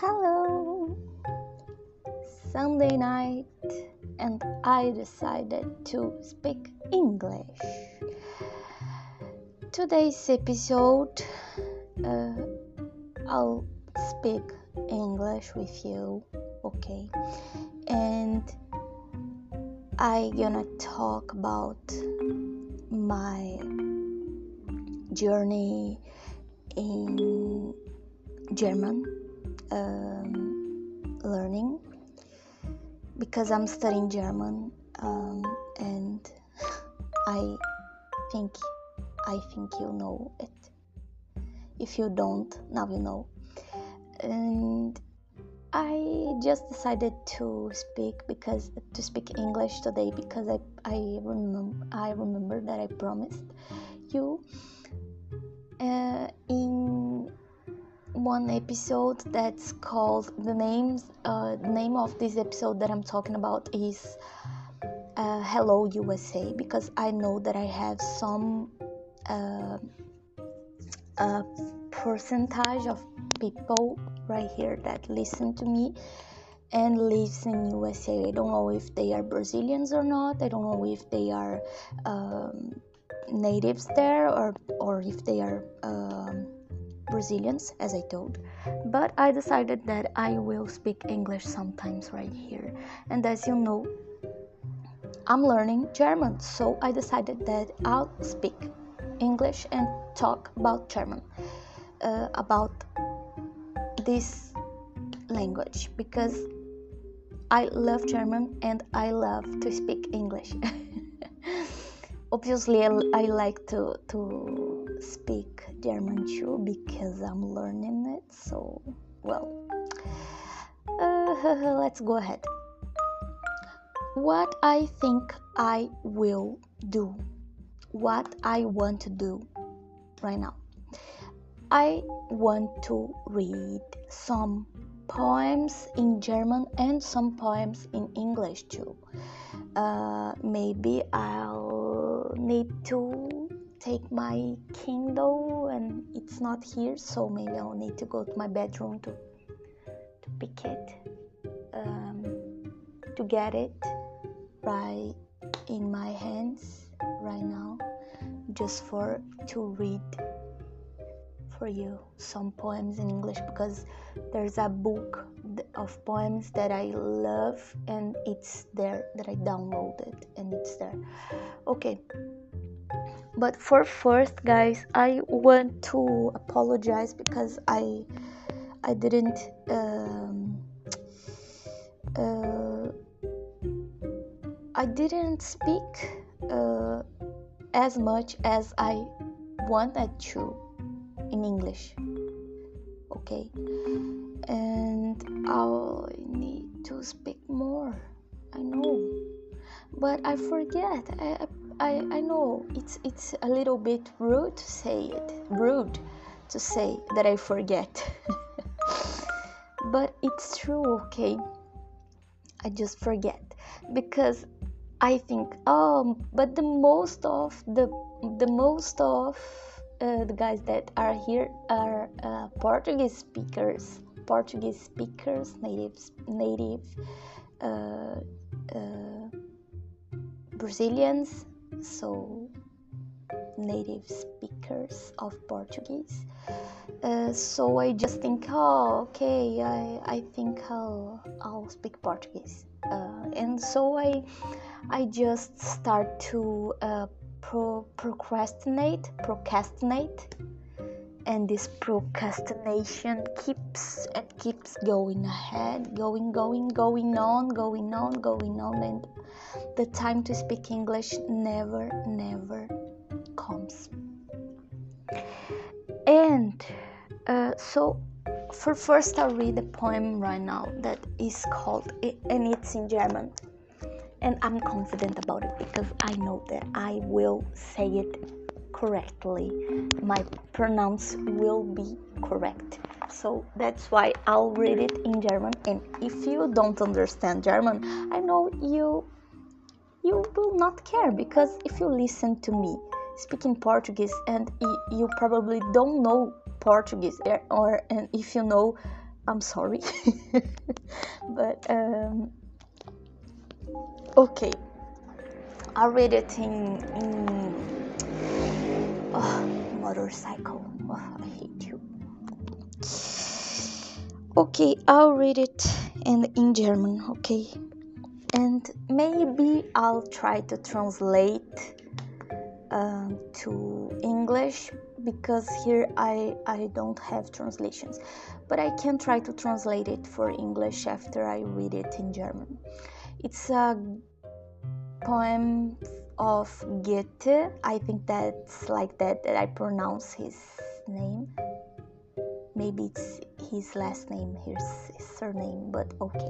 Hello! Sunday night, and I decided to speak English. Today's episode, uh, I'll speak English with you, okay? And I gonna talk about my journey in German um, learning because I'm studying German um, and I think I think you know it. If you don't, now you know. And I just decided to speak because to speak English today because I I remember I remember that I promised you uh, in one episode that's called the names uh, name of this episode that I'm talking about is uh, Hello USA because I know that I have some uh, percentage of people right here that listen to me and lives in USA. I don't know if they are Brazilians or not. I don't know if they are um, natives there or or if they are um, Brazilians, as I told. But I decided that I will speak English sometimes right here. And as you know, I'm learning German, so I decided that I'll speak English and talk about German, uh, about this language because I love German and I love to speak English. Obviously, I, I, like to to speak German too because I'm learning it. So, well, uh, let's go ahead. What I think I will do, what I want to do right now. I want to read some poems in German and some poems in English too. Uh, maybe I'll need to take my Kindle and it's not here, so maybe I'll need to go to my bedroom to to pick it, um, to get it right in my hands right now, just for to read for you some poems in English because there's a book of poems that I love and it's there that I downloaded and it's there. Okay. But for first guys, I want to apologize because I I didn't um, uh, I didn't speak uh, as much as I wanted to in English. Okay, and I need to speak more. I know, but I forget. I, I, I I know it's it's a little bit rude to say it. Rude to say that I forget. but it's true, okay? I just forget because I think, oh, but the most of the the most of uh, the guys that are here are uh, Portuguese speakers, Portuguese speakers, native native uh, uh, Brazilians, so native speakers of Portuguese. Uh, so I just think, oh, okay, I, I think I'll, I'll speak Portuguese, and so I I just start to pro- procrastinate procrastinate and this procrastination keeps and keeps going ahead going going going on going on going on and the time to speak english never never comes. And uh, so for first i'll read a poem right now that is called and it's in german. And I'm confident about it because I know that I will say it correctly. My pronouns will be correct. So that's why I'll read it in German. And if you don't understand German, I know you you will not care because if you listen to me speaking Portuguese and you probably don't know Portuguese or and if you know I'm sorry, but um, okay. I read it in, in motorcycle. I hate you. Okay, I'll read it in in German. Okay, and maybe I'll try to translate um, to English because here I, I don't have translations, but I can try to translate it for English after I read it in German. It's a poem of Goethe. I think that's like that that I pronounce his name. Maybe it's his last name, his, his surname, but okay.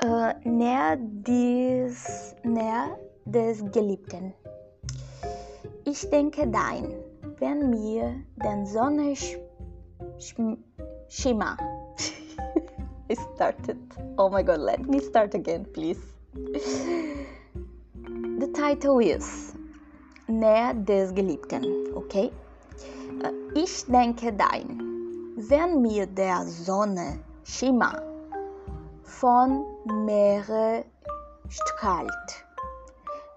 Uh, näher näher des Geliebten. Ich denke dein, wenn mir den Sonne sch sch schimmer. I started. Oh my god, let me start again, please. The title is Näher des Geliebten, okay? Ich denke dein, wenn mir der Sonne Schimmer von Meere strahlt.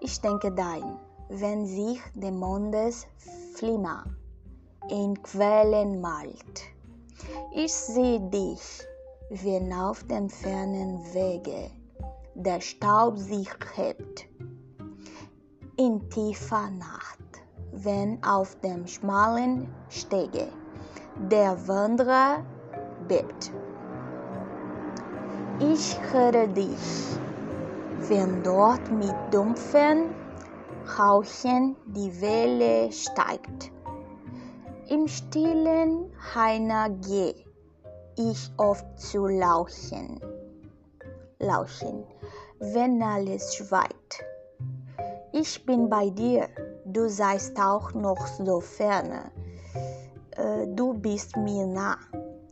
Ich denke dein, wenn sich des Mondes Flimmer in Quellen malt. Ich sehe dich, wenn auf dem fernen Wege der Staub sich hebt. In tiefer Nacht, wenn auf dem schmalen Stege der Wanderer bebt. Ich höre dich, wenn dort mit dumpfen Rauchen die Welle steigt. Im stillen Heiner geh ich oft zu lauchen, lauschen, wenn alles schweigt. Ich bin bei dir, du seist auch noch so ferne, äh, du bist mir nah,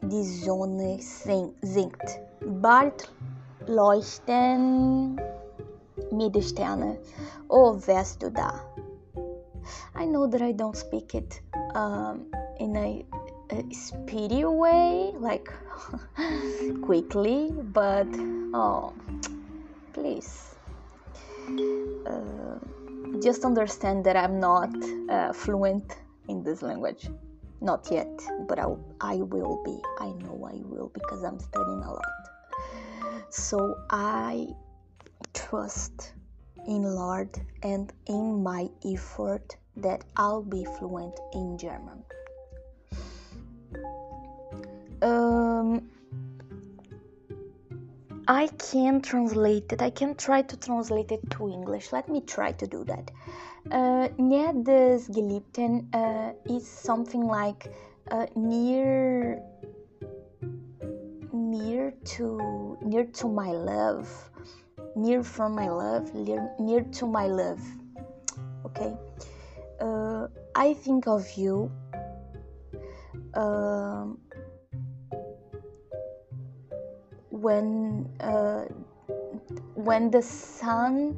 die Sonne sinkt, bald leuchten mir die Sterne, oh wärst du da. I know that I don't speak it um, in a, a speedy way, like quickly, but oh, please. Uh, just understand that I'm not uh, fluent in this language. Not yet, but I, I will be. I know I will because I'm studying a lot. So I trust in Lord and in my effort that I'll be fluent in German. Um, I can translate it. I can try to translate it to English. Let me try to do that. Uh, Näher des Geliebten uh, is something like uh, near, near to, near to my love, near from my love, near, near to my love. Okay. Uh, I think of you. Um, when uh, when the sun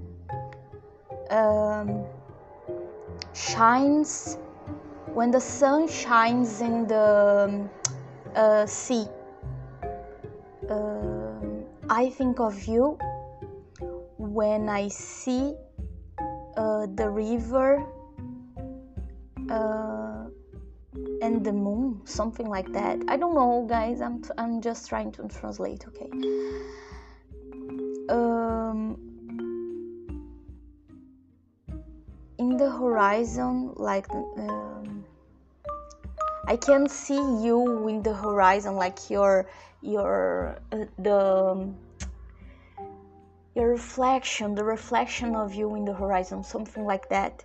um, shines when the sun shines in the uh, sea um, i think of you when i see uh, the river uh, and the moon something like that. I don't know guys. I'm t- i'm just trying to translate okay? Um in the horizon like um, i can see you in the horizon like your your uh, the um, your reflection the reflection of you in the horizon something like that.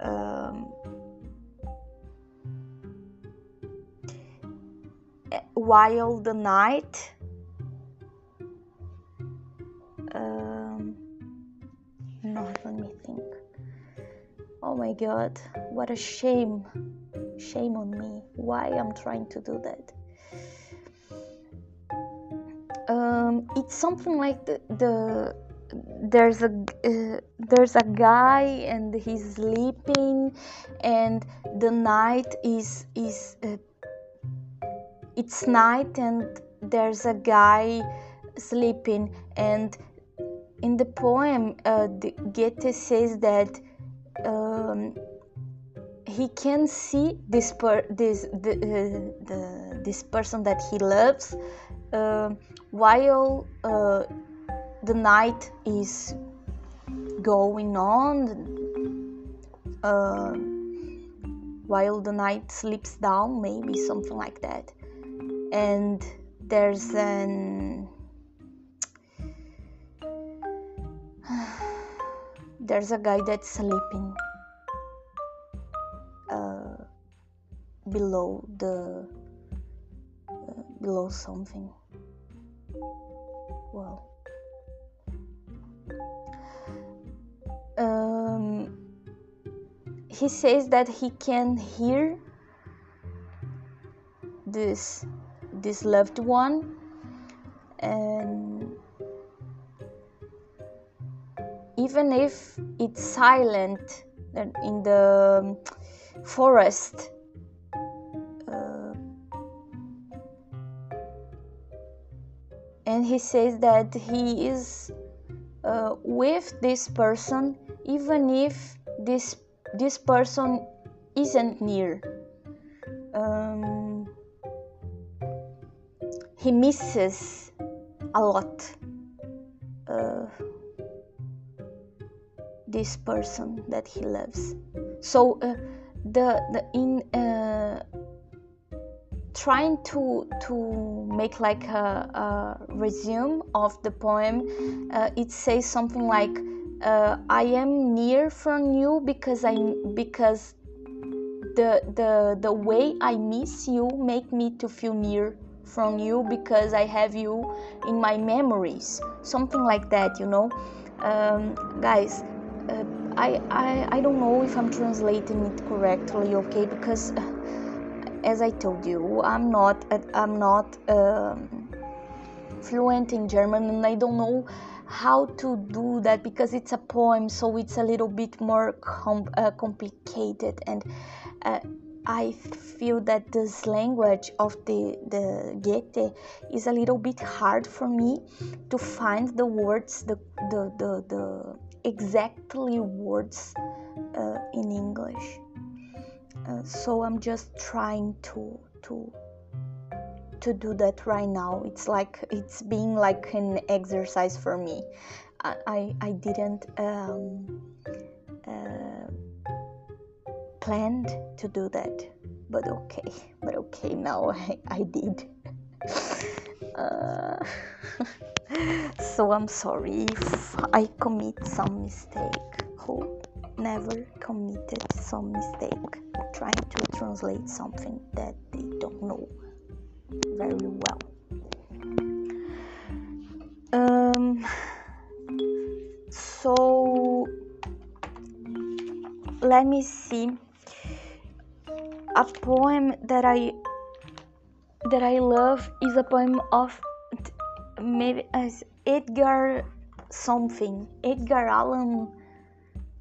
Um, while the night um, no let me think. Oh my god what a shame. Shame on me. Why i'm trying to do that? Um, it's something like the, the there's a uh, there's a guy and he's sleeping and the night is is uh, it's night and there's a guy sleeping and in the poem uh, the goethe says that um, he can see this per this the, uh, the this person that he loves uh, while uh, the night is going on uh, while the night sleeps down maybe something like that and there's an there's a guy that's sleeping uh, below the uh, below something. Well um, he says that he can hear this this loved one and even if it's silent in the forest uh, and he says that he is uh, with this person even if this this person isn't near. Um, he misses a lot uh, this person that he loves. So uh, the, the in uh, trying to to make like a, a resume of the poem uh, it says something like uh, i am near from you because i because the the the way i miss you make me to feel near from you because i have you in my memories something like that you know um, guys uh, I, I I don't know if I'm translating it correctly, okay? Because uh, as I told you, I'm not I'm not um, fluent in German, and I don't know how to do that because it's a poem, so it's a little bit more com- uh, complicated, and uh, I feel that this language of the the Goethe is a little bit hard for me to find the words, the the the, the exactly words uh, in English. Uh, so I'm just trying to to to do that right now. It's like it's being like an exercise for me. I I, I didn't um, planned to do that, but okay, but okay now I, I did. Uh, so I'm sorry if I commit some mistake. Who never committed some mistake trying to translate something that they don't know very well. Um, so let me see a poem that I that I love is a poem of maybe as Edgar something, Edgar Allan.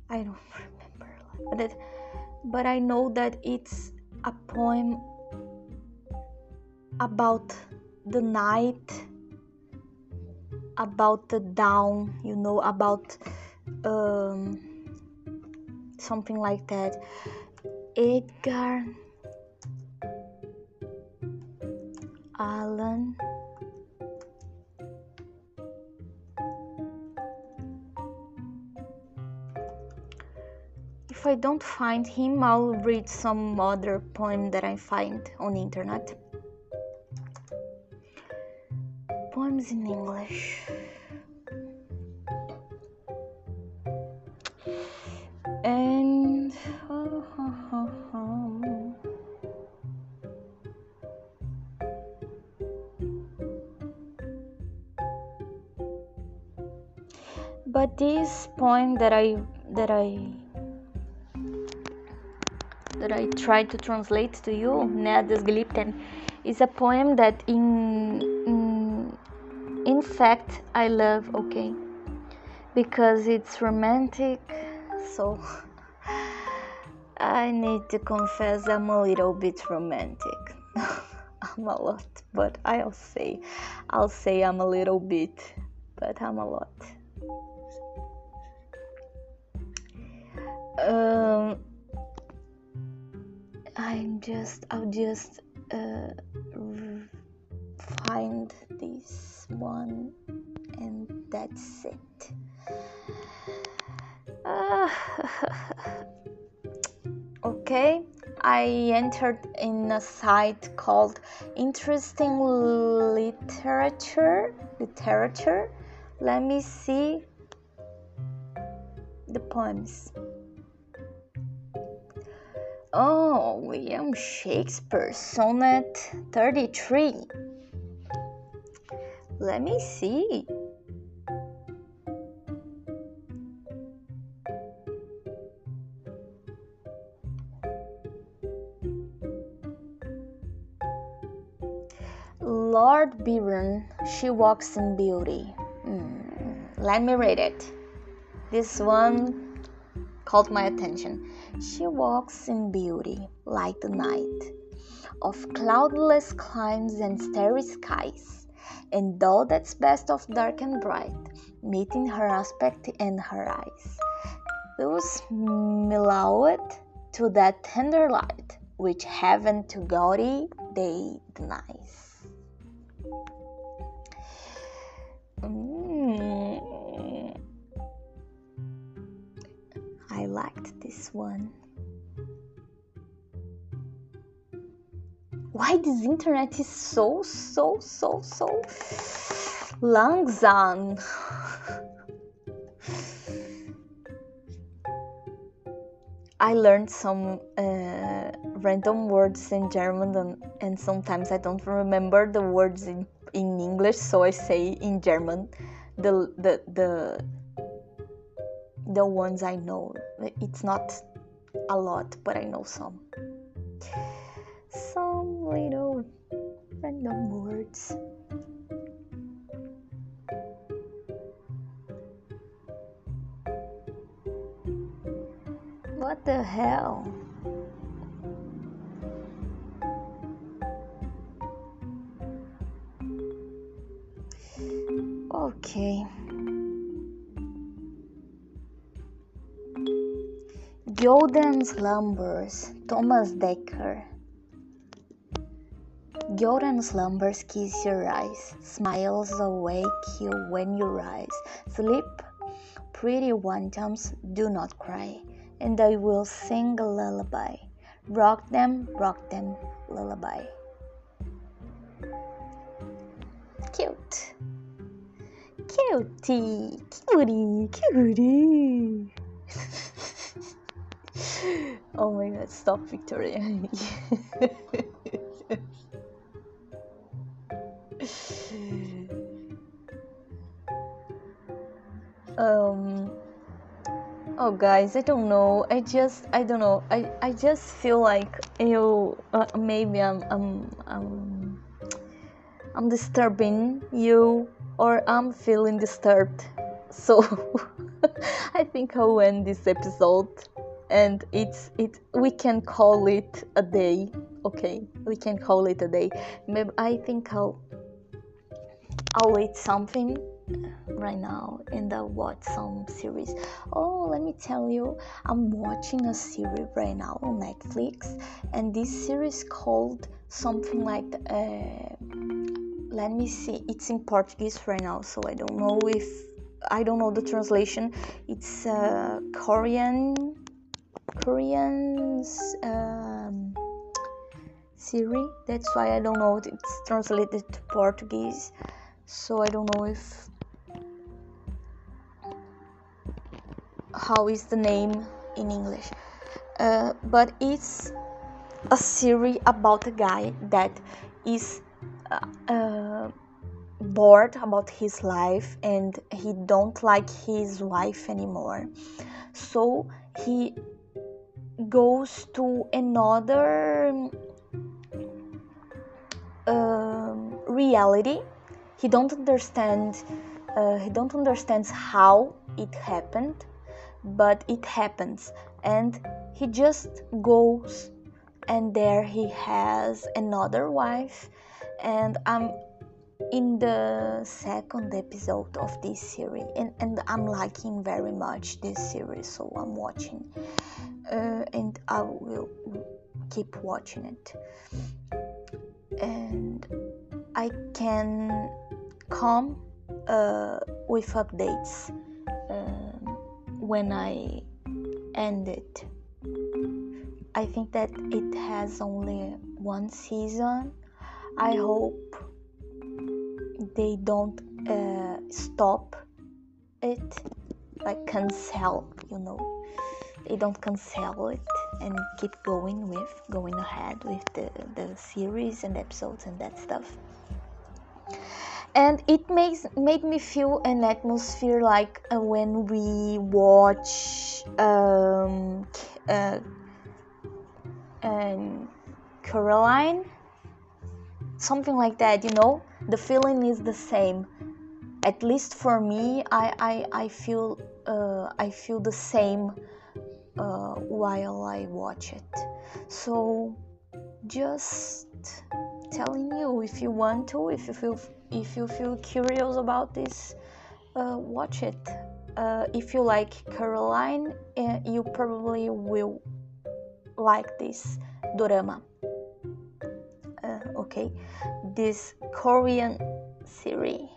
I don't remember that, but I know that it's a poem about the night, about the dawn, you know, about um, something like that. Edgar Allan. If I don't find him, I'll read some other poem that I find on the internet. Poems in English. This poem that I that I that I tried to translate to you, Nedes Glipten, is a poem that in, in in fact I love, okay? Because it's romantic, so I need to confess I'm a little bit romantic. I'm a lot, but I'll say, I'll say I'm a little bit, but I'm a lot. Um, I'm just, I'll just uh, find this one, and that's it. Uh, okay I entered in a site called Interesting Literature. Literature. Let me see the poems. Oh, William Shakespeare, Sonnet 33. Let me see. Lord Byron, She Walks in Beauty. Mm, let me read it. This one caught my attention. She walks in beauty like the night of cloudless climes and starry skies, and all that's best of dark and bright, meeting her aspect and her eyes. Those mellowed to that tender light which heaven to gaudy day denies. Mm. This one. Why this internet is so so so so langsam? I learned some uh, random words in German and, and sometimes I don't remember the words in in English, so I say in German the the the the ones I know. It's not a lot, but I know some. Some little random words. What the hell? Okay. Golden Slumbers, Thomas Dekker. Golden slumbers kiss your eyes, smiles awake you when you rise. Sleep, pretty wantons, do not cry, and I will sing a lullaby. Rock them, rock them, lullaby. Cute. Cutie, cutie, cutie. oh my god, stop, Victoria. um oh guys i don't know i just i don't know i i just feel like you uh, maybe i'm i'm i'm i'm disturbing you or I'm feeling disturbed. So I think I'll end this episode and it's it we can call it a day. Okay, we can call it a day. Maybe I think I'll I'll eat something right now and I'll watch some series. Oh, let me tell you, I'm watching a series right now on Netflix, and this series called something like uh, let me see it's in portuguese right now so i don't know if i don't know the translation it's uh, korean korean um, series that's why i don't know it's translated to portuguese. So i don't know if how is the name in english. Uh, but it's a series about a guy that is uh, bored about his life and he don't like his wife anymore. So he goes to another um, reality. He don't understand uh, he don't understands how it happened but it happens. And he just goes and there he has another wife. And i'm in the second episode of this series and, and i'm liking very much this series so i'm watching uh, and i will keep watching it. And i can come uh, with updates uh, when i end it. I think that it has only one season. I hope they don't uh, stop it like cancel you know. They don't cancel it and keep going with going ahead with the, the series and episodes and that stuff. And it makes made me feel an atmosphere like uh, when we watch um, uh, um, Coraline something like that you know? The feeling is the same. At least for me i i, I feel uh, i feel the same uh, while i watch it. So just telling you if you want to if you feel if you feel curious about this uh, watch it. Uh, if you like Coraline uh, you probably will like this drama okay? This korean series.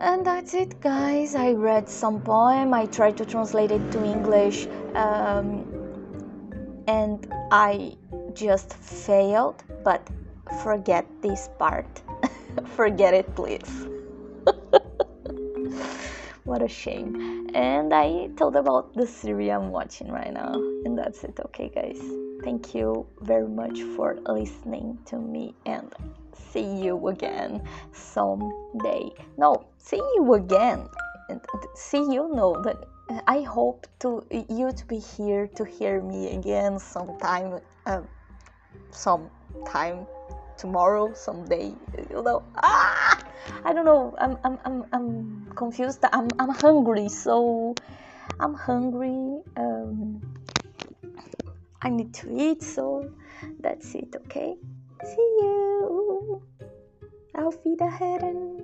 And that's it guys. I read some poem. I tried to translate it to english um, and i just failed. But forget this part. Forget it please. What a shame. And i told about the series i'm watching right now and that's it. Okay guys. Thank you very much for listening to me and see you again someday. No see you again. See you. Know that i hope to you to be here to hear me again sometime uh, sometime tomorrow someday you know. Ah! I don't know. I'm i'm i'm, I'm confused. I'm i'm hungry. So i'm hungry. Um i need to eat so that's it okay? See you. Auf wiederhören